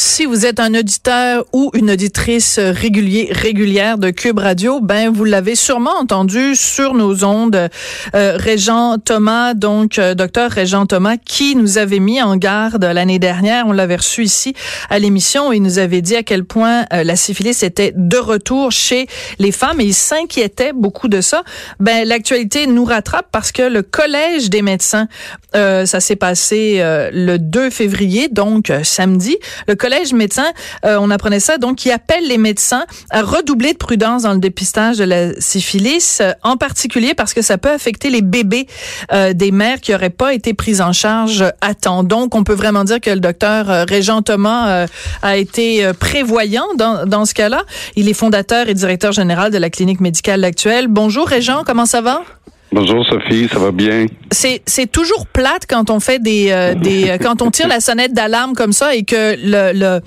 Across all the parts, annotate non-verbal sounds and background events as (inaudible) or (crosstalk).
Si vous êtes un auditeur ou une auditrice régulier, régulière de Cube Radio, ben vous l'avez sûrement entendu sur nos ondes. Euh, Régent Thomas, donc euh, docteur Régent Thomas, qui nous avait mis en garde l'année dernière, on l'avait reçu ici à l'émission, il nous avait dit à quel point euh, la syphilis était de retour chez les femmes et il s'inquiétait beaucoup de ça. Ben l'actualité nous rattrape parce que le collège des médecins, euh, ça s'est passé euh, le 2 février, donc samedi. Le collège médecin, euh, on apprenait ça, donc qui appelle les médecins à redoubler de prudence dans le dépistage de la syphilis, euh, en particulier parce que ça peut affecter les bébés euh, des mères qui n'auraient pas été prises en charge à temps. Donc, on peut vraiment dire que le docteur Régent Thomas a été prévoyant dans, dans ce cas-là. Il est fondateur et directeur général de la clinique médicale actuelle. Bonjour Régent, comment ça va? Bonjour Sophie, ça va bien? C'est c'est toujours plate quand on fait des euh, des euh, quand on tire la sonnette d'alarme comme ça et que le le,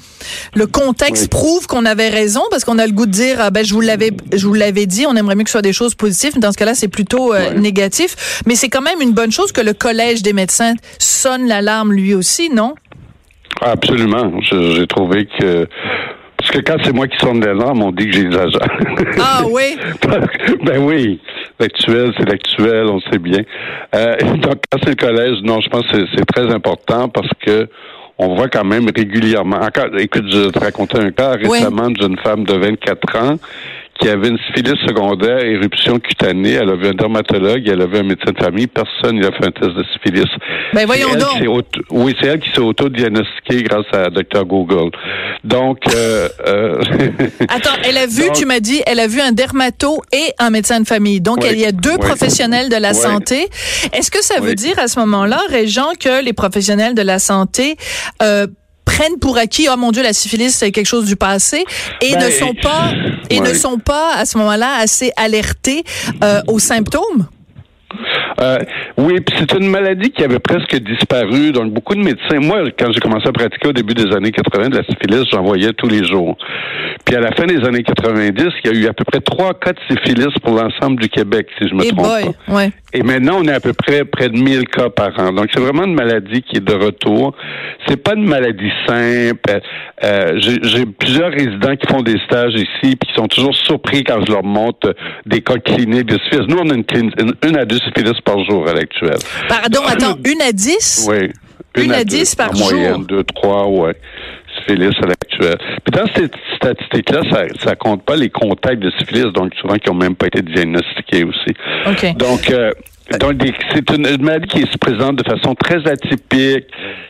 le contexte Oui. prouve qu'on avait raison parce qu'on a le goût de dire ah, ben je vous l'avais je vous l'avais dit, on aimerait mieux que ce soit des choses positives, mais dans ce cas-là c'est plutôt euh, négatif, mais c'est quand même une bonne chose que le collège des médecins sonne l'alarme lui aussi, non? Absolument. Je- J'ai trouvé que. Parce que quand c'est moi qui sonne l'alarme, on dit que j'exagère. Ah oui. (laughs) ben oui. L'actuel, c'est l'actuel, on le sait bien. Euh, (laughs) donc, quand c'est le collège, non, je pense que c'est- très important parce que on voit quand même régulièrement. Encore, écoute, je te racontais un cas Oui. récemment d'une femme de 24 ans qui avait une syphilis secondaire, éruption cutanée. Elle avait un dermatologue, elle avait un médecin de famille. Personne n'a fait un test de syphilis. Ben voyons elle donc. oui, c'est elle qui s'est auto-diagnostiquée grâce à Dr Google. Donc, euh, euh, Attends, elle a vu, (laughs) Donc- tu m'as dit, elle a vu un dermato et un médecin de famille. Donc, Oui, il y a deux oui. professionnels de la Oui. santé. Est-ce que ça veut dire à ce moment-là, Régent, que les professionnels de la santé euh, prennent pour acquis, oh mon Dieu, la syphilis, c'est quelque chose du passé, et Ben, ne sont pas, et ne sont pas à ce moment-là assez alertés euh, aux symptômes? Euh, oui, puis c'est une maladie qui avait presque disparu. Donc, beaucoup de médecins. Moi, quand j'ai commencé à pratiquer au début des années 80 de la syphilis, j'en voyais tous les jours. Puis à la fin des années 90, il y a eu à peu près trois cas de syphilis pour l'ensemble du Québec, si je me Et trompe boy, pas. ouais. Et maintenant, on est à peu près près de 1000 cas par an. Donc, c'est vraiment une maladie qui est de retour. C'est pas une maladie simple. Euh, j'ai plusieurs résidents qui font des stages ici, puis qui sont toujours surpris quand je leur montre des cas cliniques de syphilis. Nous, on a une, clin- une, une à deux syphilis par jour à l'actuel. Pardon, attends, une à dix? Oui. Une à deux, dix par en jour? moyenne, deux, trois, ouais. Syphilis à l'actuel. Puis dans cette statistique-là, ça, ça compte pas les contacts de syphilis, donc souvent qui ont même pas été diagnostiqués aussi. Donc, euh, donc c'est une, une maladie qui se présente de façon très atypique,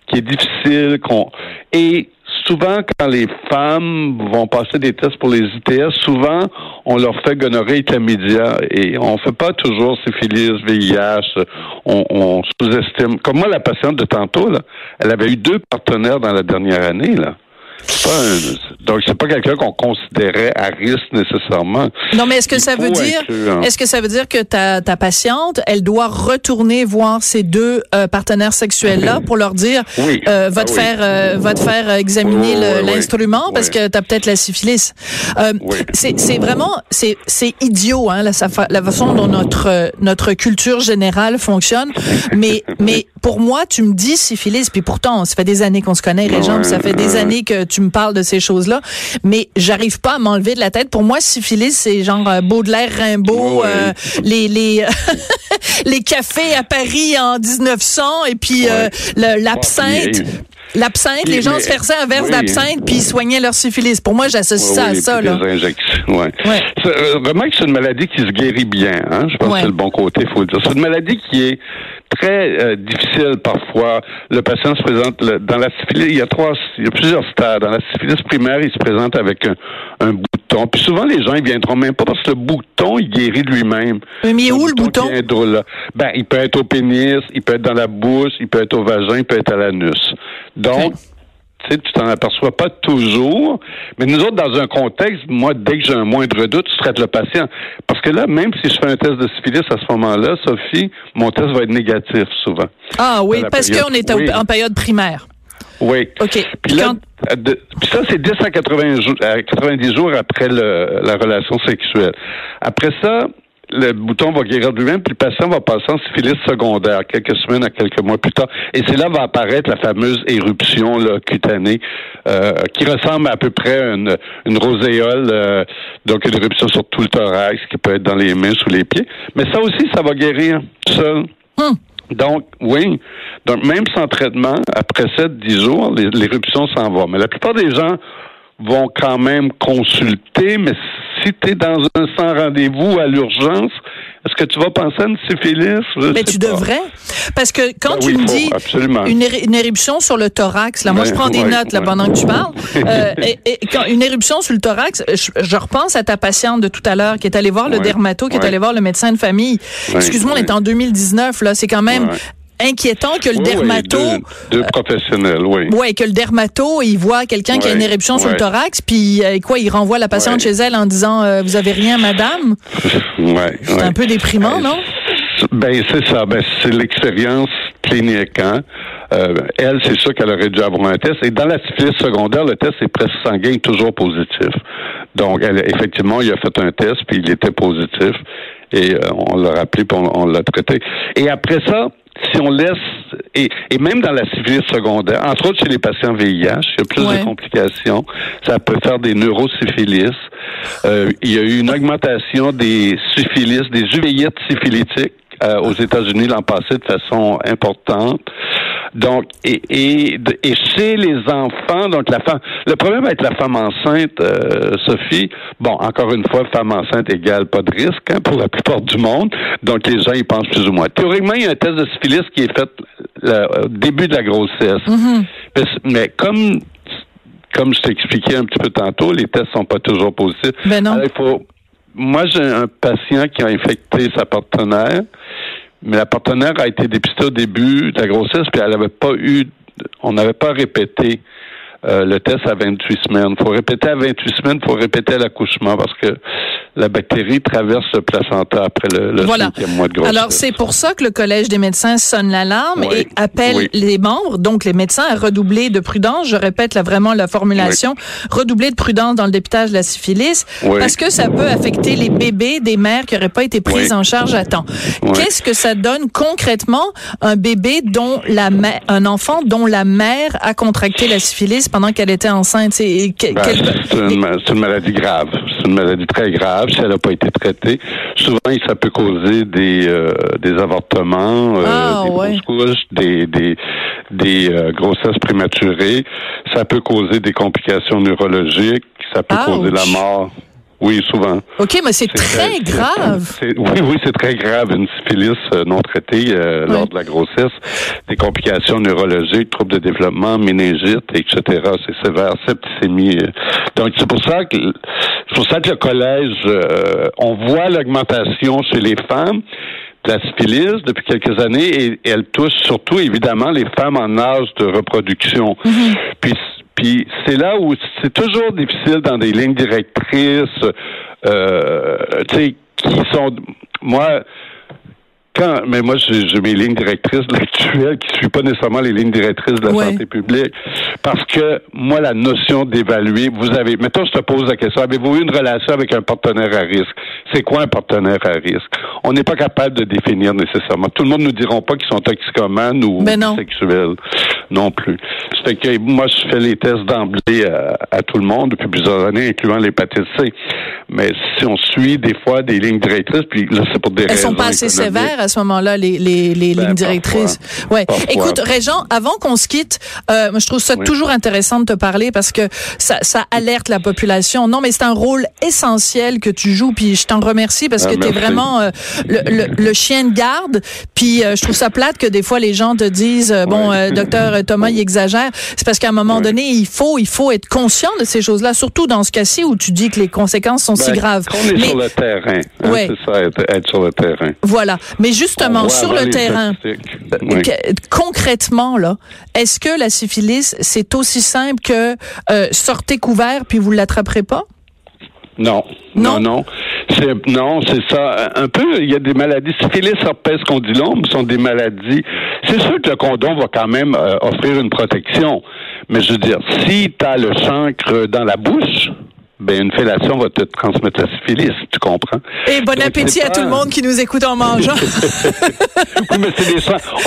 qui est difficile, qu'on et souvent quand les femmes vont passer des tests pour les ITS, souvent on leur fait gonorrhée chlamydia et on fait pas toujours syphilis, VIH, on, on sous-estime. Comme moi, la patiente de tantôt, là, elle avait eu deux partenaires dans la dernière année, là. Un- donc c'est pas quelqu'un qu'on considérait à risque nécessairement. Non, mais est-ce que Il ça veut dire, inclure. est-ce que ça veut dire que ta, ta patiente, elle doit retourner voir ses deux euh, partenaires sexuels-là pour leur dire, Oui. euh, va te Ah oui. faire, euh, va te faire euh, examiner Oui, l'instrument parce que t'as peut-être la syphilis. Euh. C'est, c'est vraiment, c'est, c'est idiot, hein, la, la façon dont notre euh, notre culture générale fonctionne. Mais mais pour moi, tu me dis syphilis, puis pourtant, ça fait des années qu'on se connaît, puis ça fait des années que tu me parles de ces choses-là, mais j'arrive pas à m'enlever de la tête. Pour moi, syphilis, c'est genre euh, Baudelaire, Rimbaud, Ouais. euh, les les (laughs) les cafés à Paris en 1900, et puis euh, l'absinthe. L'absinthe, les gens mais- se versaient un verre oui. d'absinthe puis ils soignaient leur syphilis. Pour moi, j'associe ça à ça. Là. Ouais. Euh, vraiment que c'est une maladie qui se guérit bien, hein. Je pense Ouais. que c'est le bon côté, il faut le dire. C'est une maladie qui est très euh, difficile parfois. Le patient se présente le- dans la syphilis. Il y a trois, il y a plusieurs stades. Dans la syphilis primaire, il se présente avec un, un bouton. Puis souvent, les gens, ils viendront même pas parce que le bouton, il guérit de lui-même. Mais il est où le bouton? de là? Ben, il peut être au pénis, il peut être dans la bouche, il peut être au vagin, il peut être à l'anus. Donc. Tu sais, t'en aperçois pas toujours. Mais nous autres, dans un contexte, moi, dès que j'ai un moindre doute, tu traites le patient. Parce que là, même si je fais un test de syphilis à ce moment-là, Sophie, mon test va être négatif souvent. Ah oui, parce qu'on est oui. en période primaire. Oui. OK. Puis là, de- puis ça, c'est 10 à 80 jours, à 90 jours après le- la relation sexuelle. Après ça, le bouton va guérir de lui-même, puis le patient va passer en syphilis secondaire quelques semaines à quelques mois plus tard. Et c'est là va apparaître la fameuse éruption là, cutanée euh, qui ressemble à peu près à une, une roséole, euh, donc une éruption sur tout le thorax qui peut être dans les mains, sous les pieds. Mais ça aussi, ça va guérir seul. Hum. Donc, oui. Donc, même sans traitement, après 7-10 jours, l'éruption s'en va. Mais la plupart des gens vont quand même consulter, mais si tu es dans un sans rendez-vous à l'urgence, est-ce que tu vas penser à une syphilis? Je Mais tu pas. devrais. Parce que quand Ben tu oui, me faut, dis absolument. une, éruption sur le thorax, là, moi, je prends des ouais, notes là, ouais. pendant que tu parles. (laughs) Euh, et, et quand une éruption sur le thorax, je, je repense à ta patiente de tout à l'heure qui est allée voir le dermato, qui est allée voir le médecin de famille. Excuse-moi, on est en 2019, là. C'est quand même. Inquiétant que le Oui, oui, dermato. deux, deux professionnels, oui. Ouais, que le dermato, il voit quelqu'un qui a une éruption sur le thorax, puis euh, quoi, il renvoie la patiente chez elle en disant euh, vous avez rien, madame. (laughs) C'est un peu déprimant, non? Ben c'est ça, ben c'est l'expérience clinique. Hein? Euh, elle, c'est sûr qu'elle aurait dû avoir un test. Et dans la syphilis secondaire, le test est presque sanguin, toujours positif. Donc, elle, effectivement, il a fait un test, puis il était positif. Et euh, on l'a rappelé, puis on, on l'a traité. Et après ça, si on laisse, et, et même dans la syphilis secondaire, entre autres chez les patients VIH, il y a plus Ouais. de complications. Ça peut faire des neurosyphilis. Euh, il y a eu une augmentation des syphilis, des uvéites syphilitiques euh, aux États-Unis l'an passé de façon importante. Donc, et, et, et chez les enfants, donc la femme, le problème avec la femme enceinte, euh, Sophie, bon, encore une fois, femme enceinte égale pas de risque hein, pour la plupart du monde. Donc, les gens y pensent plus ou moins. Théoriquement, il y a un test de syphilis qui est fait le- au début de la grossesse. Mais, mais comme comme je t'ai expliqué un petit peu tantôt, les tests sont pas toujours positifs. Ben non. Alors, il faut. Moi, j'ai un patient qui a infecté sa partenaire, mais la partenaire a été dépistée au début de la grossesse, puis elle n'avait pas eu. On n'avait pas répété euh, le test à 28 semaines. Il faut répéter à 28 semaines, il faut répéter à l'accouchement parce que la bactérie traverse le placenta après le, le Voilà. cinquième mois de grossesse. Alors, c'est pour ça que le Collège des médecins sonne l'alarme Oui. et appelle Oui. les membres, donc les médecins, à redoubler de prudence. Je répète là vraiment la formulation. Redoubler de prudence dans le dépistage de la syphilis Oui. parce que ça peut affecter les bébés des mères qui n'auraient pas été prises en charge à temps. Oui. Qu'est-ce que ça donne concrètement un bébé dont la mère, un enfant dont la mère a contracté la syphilis pendant qu'elle était enceinte? C'est, Ben, une maladie grave. C'est une maladie très grave si elle n'a pas été traitée. Souvent, ça peut causer des, euh, des avortements, euh, Ah, des ouais. fausses couches, des, des, des euh, grossesses prématurées. Ça peut causer des complications neurologiques. Ça peut causer la mort. Oui, souvent. OK, mais c'est très c'est- grave. (laughs) Oui, oui, c'est très grave. Une syphilis euh, non traitée euh, Oui. lors de la grossesse, des complications neurologiques, troubles de développement, méningite, etc. C'est sévère, septicémie. euh. Donc c'est pour ça que c'est pour ça que le collège, euh, on voit l'augmentation chez les femmes de la syphilis depuis quelques années et, et elle touche surtout évidemment les femmes en âge de reproduction. Puis puis c'est là où c'est toujours difficile dans des lignes directrices, euh, tu sais, qui sont, moi, quand, mais moi, j'ai mes lignes directrices l'actuel qui ne suivent pas nécessairement les lignes directrices de la Ouais. santé publique. Parce que, moi, la notion d'évaluer, vous avez, mettons, je te pose la question, avez-vous eu une relation avec un partenaire à risque? C'est quoi un partenaire à risque? On n'est pas capable de définir nécessairement. Tout le monde ne nous diront pas qu'ils sont toxicomanes ou Ben non. sexuels non plus. Fait que moi, je fais les tests d'emblée à, à tout le monde depuis plusieurs années, incluant l'hépatite C. Mais si on suit des fois des lignes directrices, puis là, c'est pour des Elles raisons sont pas assez sévères à ce moment-là, les, les, les Ben, lignes directrices. parfois. Ouais. Parfois. Écoute, Régent, avant qu'on se quitte, euh, je trouve ça Oui. toujours intéressant de te parler parce que ça, ça alerte la population. Non, mais c'est un rôle essentiel que tu joues, puis je t'en remercie parce Ah, que tu es vraiment euh, le, le, le chien de garde. Puis euh, je trouve ça plate que des fois les gens te disent, euh, bon, docteur (laughs) Thomas, il exagère. C'est parce qu'à un moment Oui. donné, il faut, il faut être conscient de ces choses-là, surtout dans ce cas-ci où tu dis que les conséquences sont si Ben, graves. On est Mais- sur le terrain. hein, Ouais. C'est ça, être, être sur le terrain. Voilà. Mais justement, sur le terrain, Oui. concrètement, là, est-ce que la syphilis, c'est aussi simple que euh, sortez couvert puis vous l'attraperez pas? Non, Non? non, non. Non, c'est ça. Un peu, il y a des maladies. Syphilis, herpès, condylome sont des maladies. C'est sûr que le condom va quand même euh, offrir une protection. Mais je veux dire, si tu as le chancre dans la bouche, ben une fellation va te transmettre la syphilis, tu comprends? Et bon appétit à tout le monde qui nous écoute en mangeant. oui, (laughs) mais c'est des.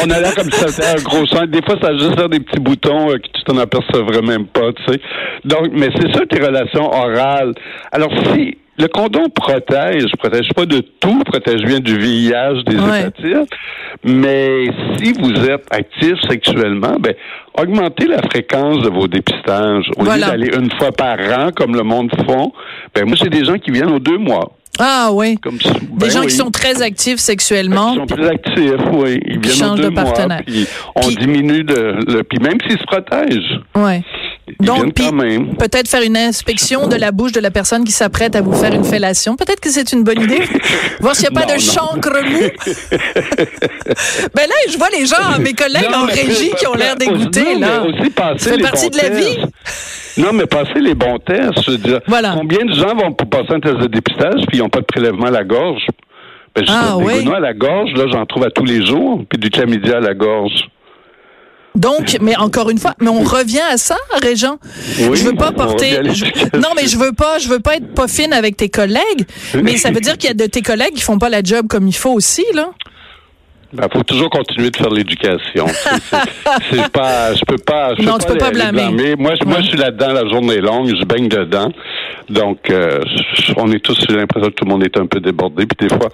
On a l'air comme ça un gros sang. Des fois, ça a juste des petits boutons euh, que tu t'en apercevrais même pas, tu sais. Donc, mais c'est ça tes relations orales. Alors, si le condom protège, protège pas de tout, protège bien du VIH, des hépatites, mais si vous êtes actif sexuellement, ben augmentez la fréquence de vos dépistages. Au lieu d'aller une fois par an, comme le monde font, ben moi, c'est des gens qui viennent aux deux mois. Ah oui. Comme des ben gens qui sont très actifs sexuellement. Ils sont très actifs, oui. Ils viennent aux deux de partenaire. puis on diminue de, le, puis même s'ils se protègent. Donc, peut-être faire une inspection de la bouche de la personne qui s'apprête à vous faire une fellation. Peut-être que c'est une bonne idée. (laughs) Voir s'il n'y a pas de chancre mou. (laughs) ben là, je vois les gens, mes collègues en régie qui ont l'air dégoûtés, là. C'est partie de la vie. Non, mais passer les bons tests, je veux dire. Voilà. Combien de gens vont passer un test de dépistage puis ils n'ont pas de prélèvement à la gorge? Ben, ah, oui. à la gorge, là, j'en trouve à tous les jours, puis du chlamydia à la gorge. Donc, mais encore une fois, mais on revient à ça, Régent. Oui, je veux pas porter. non, mais je veux pas, je veux pas être pas fine avec tes collègues. Mais ça veut dire qu'il y a de tes collègues qui font pas la job comme il faut aussi, là. Ben, faut toujours continuer de faire l'éducation. (laughs) c'est pas, je peux pas, je non, tu peux pas blâmer. Moi, moi, je suis là-dedans, la journée est longue, je baigne dedans. Donc, euh, on est tous, j'ai l'impression que tout le monde est un peu débordé. Puis des fois,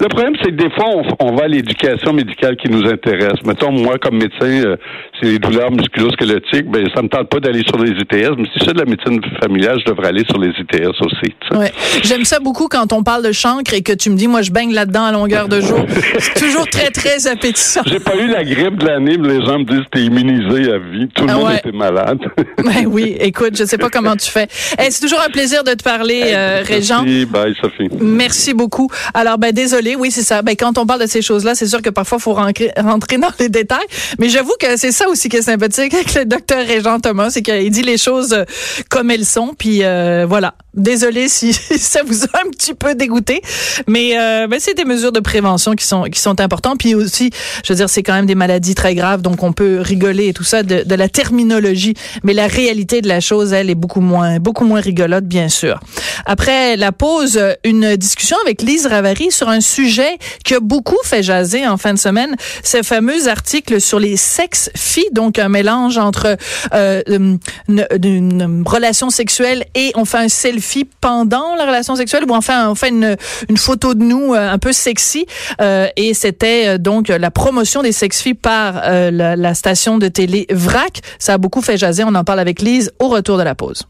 le problème, c'est que des fois, on, va à l'éducation médicale qui nous intéresse. Mettons, moi, comme médecin, euh, c'est les douleurs musculo-squelettiques, ben, ça me tente pas d'aller sur les ITS. Mais si c'est de la médecine familiale, je devrais aller sur les ITS aussi. Ouais. J'aime ça beaucoup quand on parle de chancre et que tu me dis, moi, je baigne là-dedans à longueur de jour. C'est toujours très, très appétissant. J'ai pas eu la grippe de l'année, mais les gens me disent, t'es immunisé à vie. Tout le ah monde était malade. ben oui, écoute, je sais pas comment tu fais. c'est toujours un plaisir de te parler, euh, Régent. Merci, bye Sophie. Merci beaucoup. Alors, ben désolé, oui, c'est ça. Ben quand on parle de ces choses-là, c'est sûr que parfois, il faut rentrer, rentrer dans les détails. Mais j'avoue que c'est ça aussi qui est sympathique avec le docteur Régent Thomas, c'est qu'il dit les choses euh, comme elles sont. Puis euh, voilà. Désolé si (laughs) ça vous a un petit peu dégoûté, mais euh, ben, c'est des mesures de prévention qui sont qui sont importantes. Puis aussi, je veux dire, c'est quand même des maladies très graves, donc on peut rigoler et tout ça de, de la terminologie, mais la réalité de la chose, elle, est beaucoup moins beaucoup moins rigolote, bien sûr. Après la pause, une discussion avec Lise Ravary sur un sujet qui a beaucoup fait jaser en fin de semaine, ce fameux article sur les sexes filles, donc un mélange entre euh, une, une, relation sexuelle et on fait un selfie pendant la relation sexuelle ou enfin on fait une, une photo de nous euh, un peu sexy euh, et c'était donc la promotion des sex filles par la station de télé VRAC. Ça a beaucoup fait jaser. On en parle avec Lise au retour de la pause.